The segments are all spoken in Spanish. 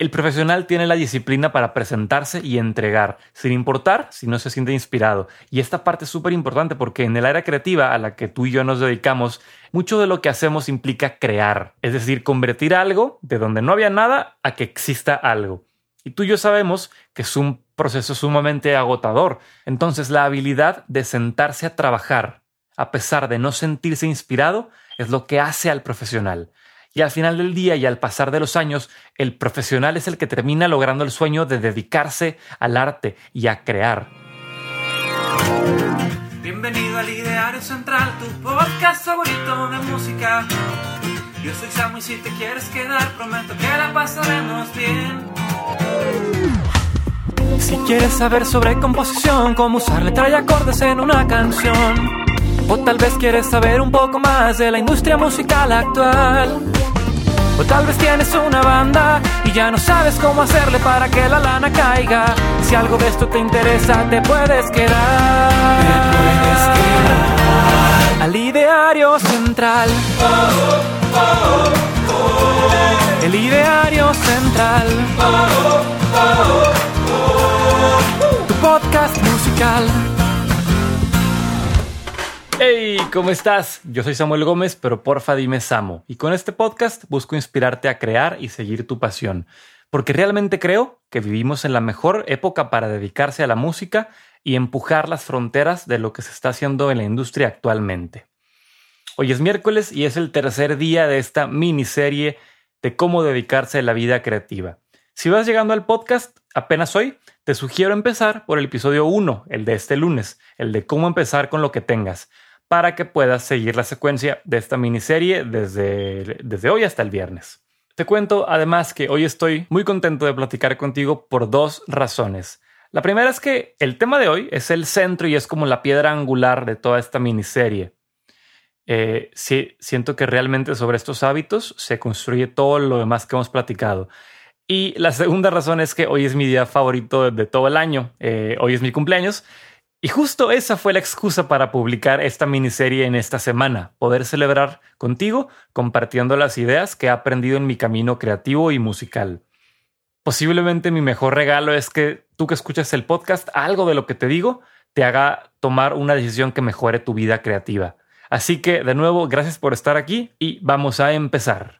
El profesional tiene la disciplina para presentarse y entregar, sin importar si no se siente inspirado. Y esta parte es súper importante porque en el área creativa a la que tú y yo nos dedicamos, mucho de lo que hacemos implica crear, es decir, convertir algo de donde no había nada a que exista algo. Y tú y yo sabemos que es un proceso sumamente agotador. Entonces la habilidad de sentarse a trabajar, a pesar de no sentirse inspirado, es lo que hace al profesional. Y al final del día y al pasar de los años, el profesional es el que termina logrando el sueño de dedicarse al arte y a crear. Bienvenido al Ideario Central, tu podcast favorito de música. Yo soy Samu y si te quieres quedar, prometo que la pasaremos bien. Si quieres saber sobre composición, cómo usar letra y acordes en una canción, o tal vez quieres saber un poco más de la industria musical actual. O tal vez tienes una banda y ya no sabes cómo hacerle para que la lana caiga. Si algo de esto te interesa, te puedes quedar. Te puedes quedar. Al ideario central. El ideario central. Tu podcast musical. Hey, ¿cómo estás? Yo soy Samuel Gómez, pero porfa dime Samo. Y con este podcast busco inspirarte a crear y seguir tu pasión. Porque realmente creo que vivimos en la mejor época para dedicarse a la música y empujar las fronteras de lo que se está haciendo en la industria actualmente. Hoy es miércoles y es el tercer día de esta miniserie de cómo dedicarse a la vida creativa. Si vas llegando al podcast apenas hoy, te sugiero empezar por el episodio 1, el de este lunes, el de cómo empezar con lo que tengas para que puedas seguir la secuencia de esta miniserie desde, desde hoy hasta el viernes. Te cuento además que hoy estoy muy contento de platicar contigo por dos razones. La primera es que el tema de hoy es el centro y es como la piedra angular de toda esta miniserie. Eh, siento que realmente sobre estos hábitos se construye todo lo demás que hemos platicado. Y la segunda razón es que hoy es mi día favorito de, todo el año. Eh, hoy es mi cumpleaños y justo esa fue la excusa para publicar esta miniserie en esta semana, poder celebrar contigo compartiendo las ideas que he aprendido en mi camino creativo y musical. Posiblemente mi mejor regalo es que tú que escuchas el podcast, algo de lo que te digo te haga tomar una decisión que mejore tu vida creativa. Así que de nuevo, gracias por estar aquí y vamos a empezar.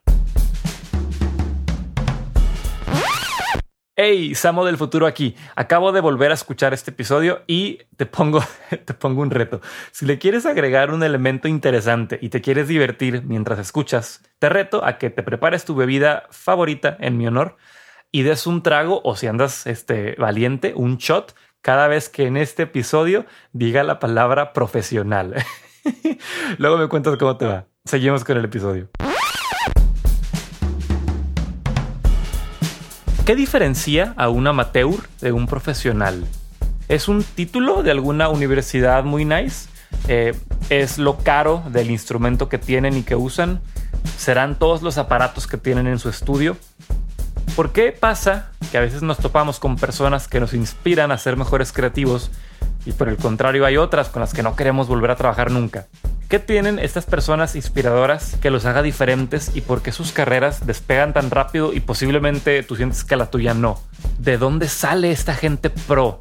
Hey, Samo del futuro aquí. Acabo de volver a escuchar este episodio y te pongo, te pongo un reto. Si le quieres agregar un elemento interesante y te quieres divertir mientras escuchas, te reto a que te prepares tu bebida favorita en mi honor y des un trago o si andas este, valiente, un shot cada vez que en este episodio diga la palabra profesional. Luego me cuentas cómo te va. Seguimos con el episodio. ¿Qué diferencia a un amateur de un profesional? ¿Es un título de alguna universidad muy nice? Eh, ¿Es lo caro del instrumento que tienen y que usan? ¿Serán todos los aparatos que tienen en su estudio? ¿Por qué pasa que a veces nos topamos con personas que nos inspiran a ser mejores creativos y por el contrario hay otras con las que no queremos volver a trabajar nunca? ¿Qué tienen estas personas inspiradoras que los haga diferentes y por qué sus carreras despegan tan rápido y posiblemente tú sientes que la tuya no? ¿De dónde sale esta gente pro?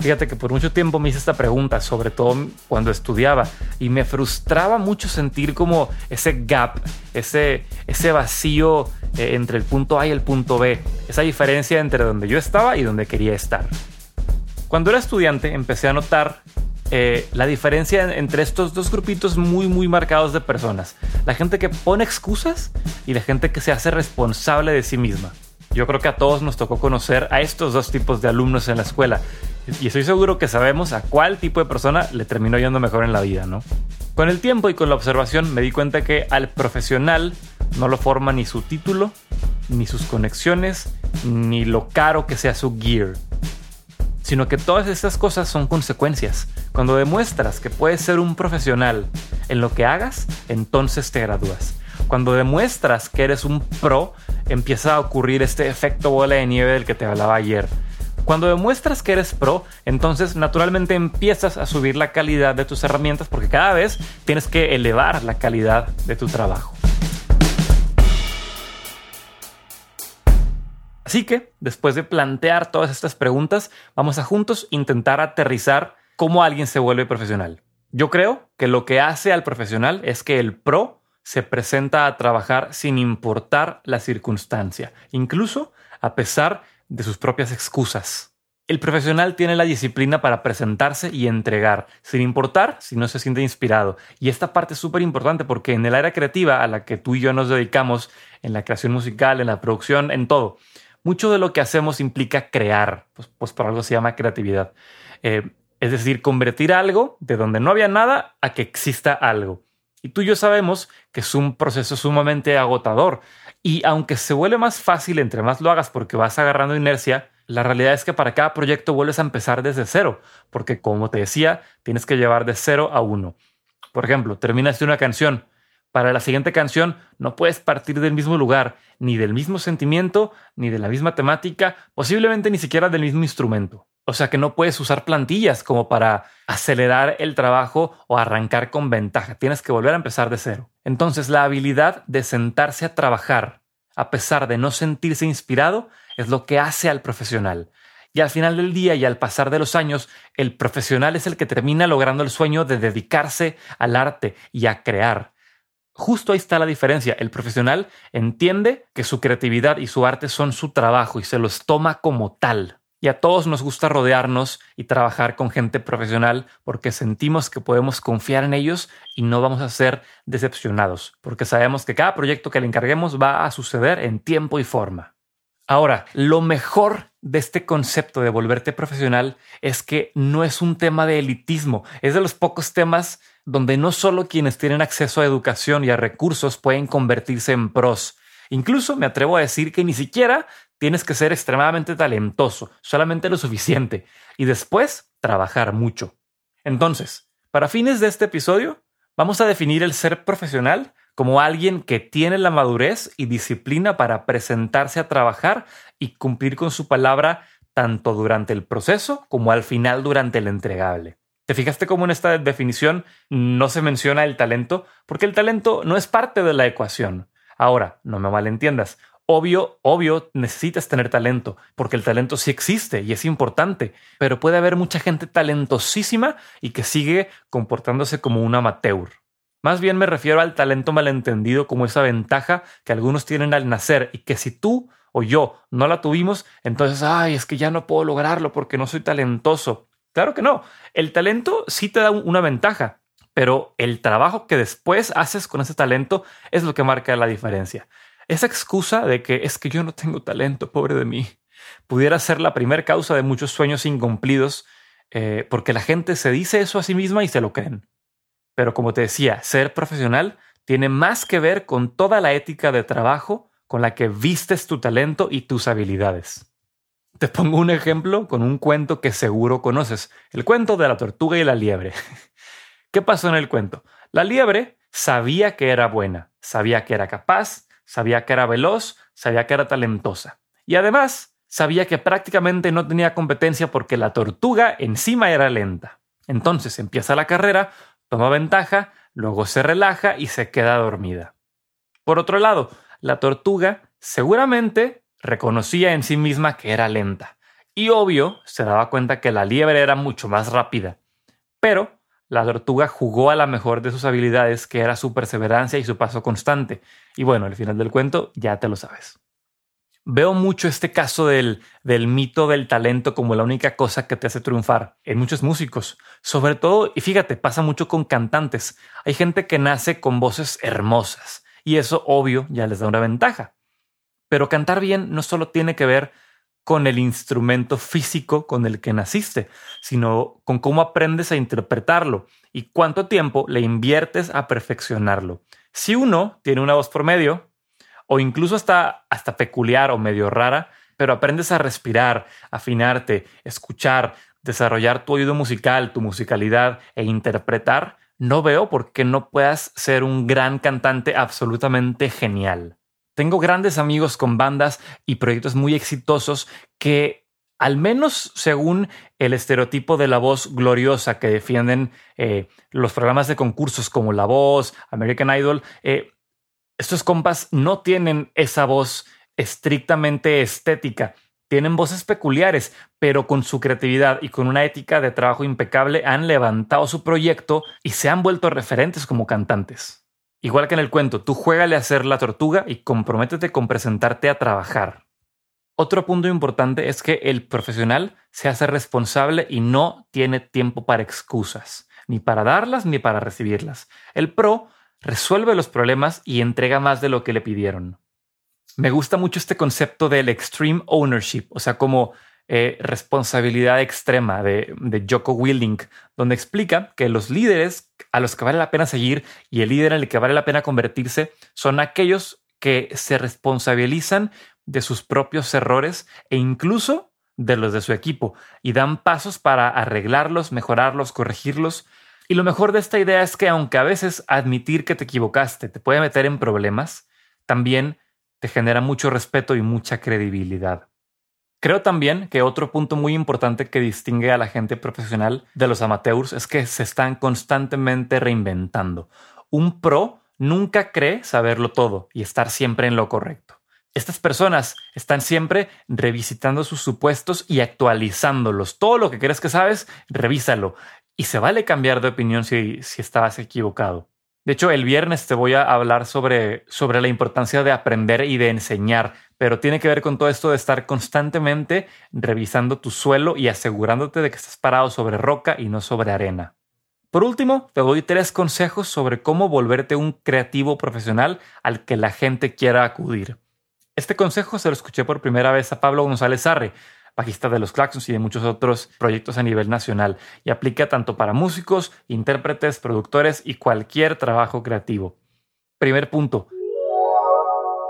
Fíjate que por mucho tiempo me hice esta pregunta, sobre todo cuando estudiaba, y me frustraba mucho sentir como ese gap, ese, ese vacío eh, entre el punto A y el punto B, esa diferencia entre donde yo estaba y donde quería estar. Cuando era estudiante empecé a notar eh, la diferencia entre estos dos grupitos muy, muy marcados de personas. La gente que pone excusas y la gente que se hace responsable de sí misma. Yo creo que a todos nos tocó conocer a estos dos tipos de alumnos en la escuela. Y estoy seguro que sabemos a cuál tipo de persona le terminó yendo mejor en la vida, ¿no? Con el tiempo y con la observación me di cuenta que al profesional no lo forma ni su título, ni sus conexiones, ni lo caro que sea su gear sino que todas estas cosas son consecuencias. Cuando demuestras que puedes ser un profesional en lo que hagas, entonces te gradúas. Cuando demuestras que eres un pro, empieza a ocurrir este efecto bola de nieve del que te hablaba ayer. Cuando demuestras que eres pro, entonces naturalmente empiezas a subir la calidad de tus herramientas porque cada vez tienes que elevar la calidad de tu trabajo. Así que, después de plantear todas estas preguntas, vamos a juntos intentar aterrizar cómo alguien se vuelve profesional. Yo creo que lo que hace al profesional es que el pro se presenta a trabajar sin importar la circunstancia, incluso a pesar de sus propias excusas. El profesional tiene la disciplina para presentarse y entregar, sin importar si no se siente inspirado. Y esta parte es súper importante porque en el área creativa a la que tú y yo nos dedicamos, en la creación musical, en la producción, en todo, mucho de lo que hacemos implica crear, pues, pues por algo se llama creatividad. Eh, es decir, convertir algo de donde no había nada a que exista algo. Y tú y yo sabemos que es un proceso sumamente agotador. Y aunque se vuelve más fácil entre más lo hagas porque vas agarrando inercia, la realidad es que para cada proyecto vuelves a empezar desde cero, porque como te decía, tienes que llevar de cero a uno. Por ejemplo, terminas de una canción, para la siguiente canción no puedes partir del mismo lugar, ni del mismo sentimiento, ni de la misma temática, posiblemente ni siquiera del mismo instrumento. O sea que no puedes usar plantillas como para acelerar el trabajo o arrancar con ventaja. Tienes que volver a empezar de cero. Entonces la habilidad de sentarse a trabajar, a pesar de no sentirse inspirado, es lo que hace al profesional. Y al final del día y al pasar de los años, el profesional es el que termina logrando el sueño de dedicarse al arte y a crear Justo ahí está la diferencia. El profesional entiende que su creatividad y su arte son su trabajo y se los toma como tal. Y a todos nos gusta rodearnos y trabajar con gente profesional porque sentimos que podemos confiar en ellos y no vamos a ser decepcionados, porque sabemos que cada proyecto que le encarguemos va a suceder en tiempo y forma. Ahora, lo mejor de este concepto de volverte profesional es que no es un tema de elitismo, es de los pocos temas donde no solo quienes tienen acceso a educación y a recursos pueden convertirse en pros. Incluso me atrevo a decir que ni siquiera tienes que ser extremadamente talentoso, solamente lo suficiente, y después trabajar mucho. Entonces, para fines de este episodio, vamos a definir el ser profesional como alguien que tiene la madurez y disciplina para presentarse a trabajar y cumplir con su palabra tanto durante el proceso como al final durante el entregable. ¿Te fijaste cómo en esta definición no se menciona el talento? Porque el talento no es parte de la ecuación. Ahora, no me malentiendas. Obvio, obvio, necesitas tener talento, porque el talento sí existe y es importante, pero puede haber mucha gente talentosísima y que sigue comportándose como un amateur. Más bien me refiero al talento malentendido como esa ventaja que algunos tienen al nacer y que si tú o yo no la tuvimos, entonces, ay, es que ya no puedo lograrlo porque no soy talentoso. Claro que no. El talento sí te da una ventaja, pero el trabajo que después haces con ese talento es lo que marca la diferencia. Esa excusa de que es que yo no tengo talento, pobre de mí, pudiera ser la primera causa de muchos sueños incumplidos, eh, porque la gente se dice eso a sí misma y se lo creen. Pero como te decía, ser profesional tiene más que ver con toda la ética de trabajo con la que vistes tu talento y tus habilidades. Te pongo un ejemplo con un cuento que seguro conoces, el cuento de la tortuga y la liebre. ¿Qué pasó en el cuento? La liebre sabía que era buena, sabía que era capaz, sabía que era veloz, sabía que era talentosa. Y además, sabía que prácticamente no tenía competencia porque la tortuga encima era lenta. Entonces empieza la carrera, toma ventaja, luego se relaja y se queda dormida. Por otro lado, la tortuga seguramente reconocía en sí misma que era lenta. Y obvio, se daba cuenta que la liebre era mucho más rápida. Pero la tortuga jugó a la mejor de sus habilidades, que era su perseverancia y su paso constante. Y bueno, al final del cuento ya te lo sabes. Veo mucho este caso del, del mito del talento como la única cosa que te hace triunfar en muchos músicos. Sobre todo, y fíjate, pasa mucho con cantantes. Hay gente que nace con voces hermosas y eso obvio ya les da una ventaja. Pero cantar bien no solo tiene que ver con el instrumento físico con el que naciste, sino con cómo aprendes a interpretarlo y cuánto tiempo le inviertes a perfeccionarlo. Si uno tiene una voz promedio, o incluso hasta, hasta peculiar o medio rara, pero aprendes a respirar, afinarte, escuchar, desarrollar tu oído musical, tu musicalidad e interpretar, no veo por qué no puedas ser un gran cantante absolutamente genial. Tengo grandes amigos con bandas y proyectos muy exitosos que, al menos según el estereotipo de la voz gloriosa que defienden eh, los programas de concursos como La Voz, American Idol, eh, estos compas no tienen esa voz estrictamente estética. Tienen voces peculiares, pero con su creatividad y con una ética de trabajo impecable han levantado su proyecto y se han vuelto referentes como cantantes. Igual que en el cuento, tú juégale a ser la tortuga y comprométete con presentarte a trabajar. Otro punto importante es que el profesional se hace responsable y no tiene tiempo para excusas, ni para darlas ni para recibirlas. El pro resuelve los problemas y entrega más de lo que le pidieron. Me gusta mucho este concepto del extreme ownership, o sea, como eh, responsabilidad extrema de, de Joko Willink, donde explica que los líderes a los que vale la pena seguir y el líder en el que vale la pena convertirse son aquellos que se responsabilizan de sus propios errores e incluso de los de su equipo y dan pasos para arreglarlos, mejorarlos, corregirlos. Y lo mejor de esta idea es que aunque a veces admitir que te equivocaste te puede meter en problemas, también te genera mucho respeto y mucha credibilidad. Creo también que otro punto muy importante que distingue a la gente profesional de los amateurs es que se están constantemente reinventando. Un pro nunca cree saberlo todo y estar siempre en lo correcto. Estas personas están siempre revisitando sus supuestos y actualizándolos. Todo lo que crees que sabes, revísalo. Y se vale cambiar de opinión si, si estabas equivocado. De hecho, el viernes te voy a hablar sobre, sobre la importancia de aprender y de enseñar, pero tiene que ver con todo esto de estar constantemente revisando tu suelo y asegurándote de que estás parado sobre roca y no sobre arena. Por último, te doy tres consejos sobre cómo volverte un creativo profesional al que la gente quiera acudir. Este consejo se lo escuché por primera vez a Pablo González Arre, bajista de los Claxons y de muchos otros proyectos a nivel nacional, y aplica tanto para músicos, intérpretes, productores y cualquier trabajo creativo. Primer punto.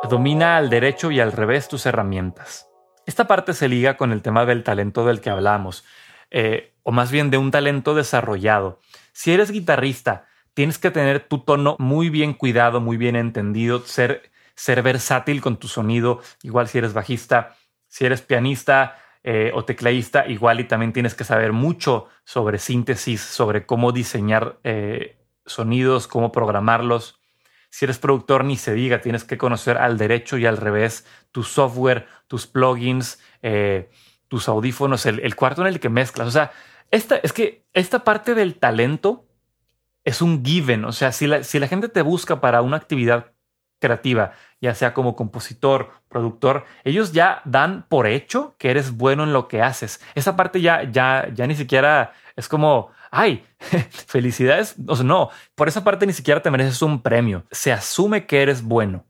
Domina al derecho y al revés tus herramientas. Esta parte se liga con el tema del talento del que hablamos, eh, o más bien de un talento desarrollado. Si eres guitarrista, tienes que tener tu tono muy bien cuidado, muy bien entendido, ser ser versátil con tu sonido, igual si eres bajista, si eres pianista eh, o tecladista, igual y también tienes que saber mucho sobre síntesis, sobre cómo diseñar eh, sonidos, cómo programarlos. Si eres productor, ni se diga, tienes que conocer al derecho y al revés tu software, tus plugins, eh, tus audífonos, el, cuarto en el que mezclas. O sea, esta, es que esta parte del talento es un given. O sea, si la, si la gente te busca para una actividad creativa, ya sea como compositor, productor, ellos ya dan por hecho que eres bueno en lo que haces. Esa parte ya, ya, ya ni siquiera es como, ay, felicidades. O sea, no, por esa parte ni siquiera te mereces un premio. Se asume que eres bueno.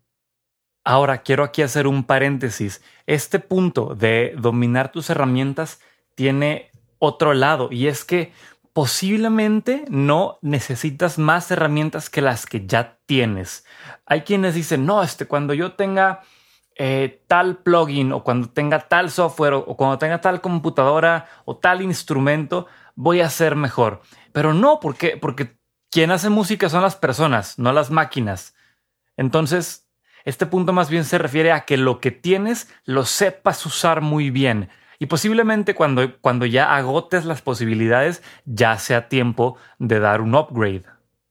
Ahora quiero aquí hacer un paréntesis. Este punto de dominar tus herramientas tiene otro lado y es que posiblemente no necesitas más herramientas que las que ya tienes. Hay quienes dicen, no, este, cuando yo tenga eh, tal plugin o cuando tenga tal software o, cuando tenga tal computadora o tal instrumento, voy a ser mejor. Pero no, porque, porque quien hace música son las personas, no las máquinas. Entonces, este punto más bien se refiere a que lo que tienes lo sepas usar muy bien y posiblemente cuando, cuando ya agotes las posibilidades, ya sea tiempo de dar un upgrade.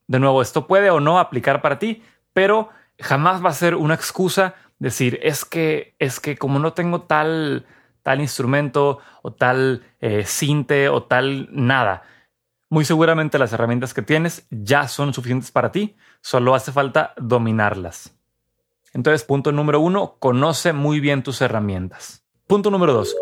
De nuevo, esto puede o no aplicar para ti, pero jamás va a ser una excusa decir, es que, es que como no tengo tal, tal instrumento o tal eh, cinte o tal nada, muy seguramente las herramientas que tienes ya son suficientes para ti, solo hace falta dominarlas. Entonces, punto número uno, conoce muy bien tus herramientas. Punto número dos,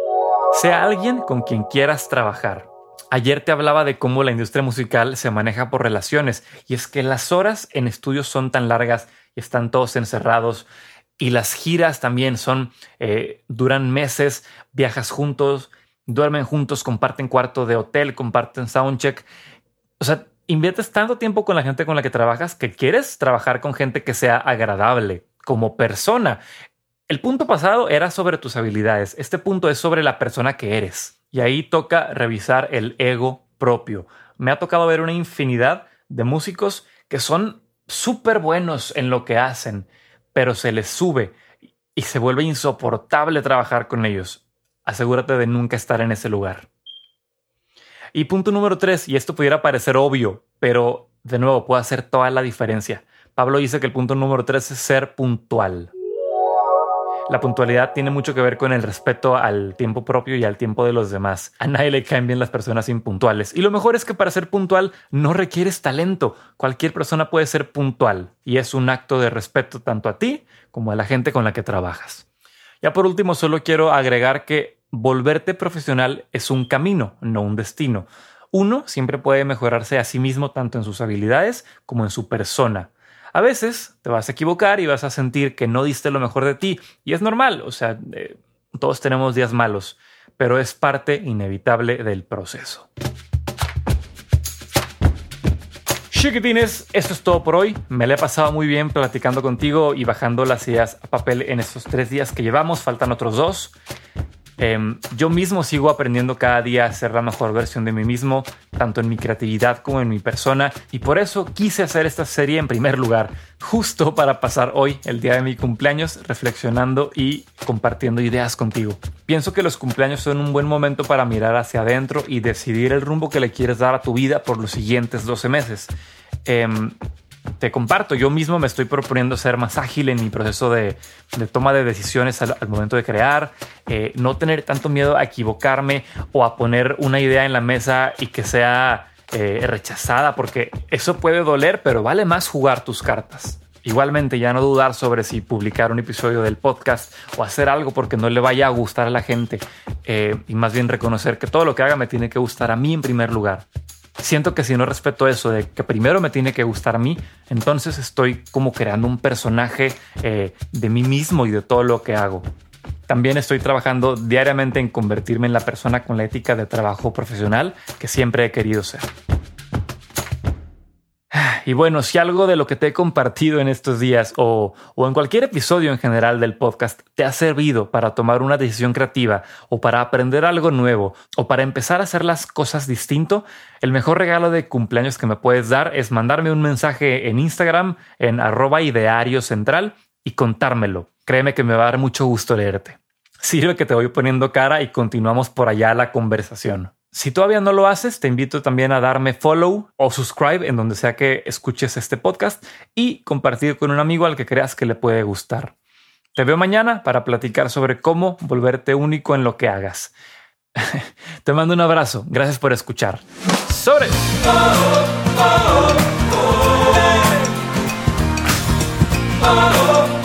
sea alguien con quien quieras trabajar. Ayer te hablaba de cómo la industria musical se maneja por relaciones y es que las horas en estudios son tan largas y están todos encerrados y las giras también son eh, duran meses, viajas juntos, duermen juntos, comparten cuarto de hotel, comparten soundcheck. O sea, inviertes tanto tiempo con la gente con la que trabajas que quieres trabajar con gente que sea agradable como persona. El punto pasado era sobre tus habilidades. Este punto es sobre la persona que eres. Y ahí toca revisar el ego propio. Me ha tocado ver una infinidad de músicos que son súper buenos en lo que hacen, pero se les sube y se vuelve insoportable trabajar con ellos. Asegúrate de nunca estar en ese lugar. Y punto número tres, y esto pudiera parecer obvio, pero de nuevo puede hacer toda la diferencia. Pablo dice que el punto número tres es ser puntual. La puntualidad tiene mucho que ver con el respeto al tiempo propio y al tiempo de los demás. A nadie le caen bien las personas impuntuales. Y lo mejor es que para ser puntual no requieres talento. Cualquier persona puede ser puntual y es un acto de respeto tanto a ti como a la gente con la que trabajas. Ya por último, solo quiero agregar que volverte profesional es un camino, no un destino. Uno siempre puede mejorarse a sí mismo tanto en sus habilidades como en su persona. A veces te vas a equivocar y vas a sentir que no diste lo mejor de ti y es normal, o sea, eh, todos tenemos días malos, pero es parte inevitable del proceso. Chiquitines, eso es todo por hoy. Me lo he pasado muy bien platicando contigo y bajando las ideas a papel en estos tres días que llevamos. Faltan otros dos. Em, yo mismo sigo aprendiendo cada día a ser la mejor versión de mí mismo, tanto en mi creatividad como en mi persona, y por eso quise hacer esta serie en primer lugar, justo para pasar hoy, el día de mi cumpleaños, reflexionando y compartiendo ideas contigo. Pienso que los cumpleaños son un buen momento para mirar hacia adentro y decidir el rumbo que le quieres dar a tu vida por los siguientes 12 meses. Em, te comparto, yo mismo me estoy proponiendo ser más ágil en mi proceso de, toma de decisiones al, momento de crear, eh, no tener tanto miedo a equivocarme o a poner una idea en la mesa y que sea eh, rechazada, porque eso puede doler, pero vale más jugar tus cartas. Igualmente, ya no dudar sobre si publicar un episodio del podcast o hacer algo porque no le vaya a gustar a la gente eh, y más bien reconocer que todo lo que haga me tiene que gustar a mí en primer lugar siento que si no respeto eso de que primero me tiene que gustar a mí, entonces estoy como creando un personaje eh, de mí mismo y de todo lo que hago. También estoy trabajando diariamente en convertirme en la persona con la ética de trabajo profesional que siempre he querido ser. Y bueno, si algo de lo que te he compartido en estos días o, en cualquier episodio en general del podcast te ha servido para tomar una decisión creativa o para aprender algo nuevo o para empezar a hacer las cosas distinto, el mejor regalo de cumpleaños que me puedes dar es mandarme un mensaje en Instagram en arroba ideario central y contármelo. Créeme que me va a dar mucho gusto leerte. Sirve que te voy poniendo cara y continuamos por allá la conversación. Si todavía no lo haces, te invito también a darme follow o subscribe en donde sea que escuches este podcast y compartir con un amigo al que creas que le puede gustar. Te veo mañana para platicar sobre cómo volverte único en lo que hagas. te mando un abrazo. Gracias por escuchar. Oh, oh, oh,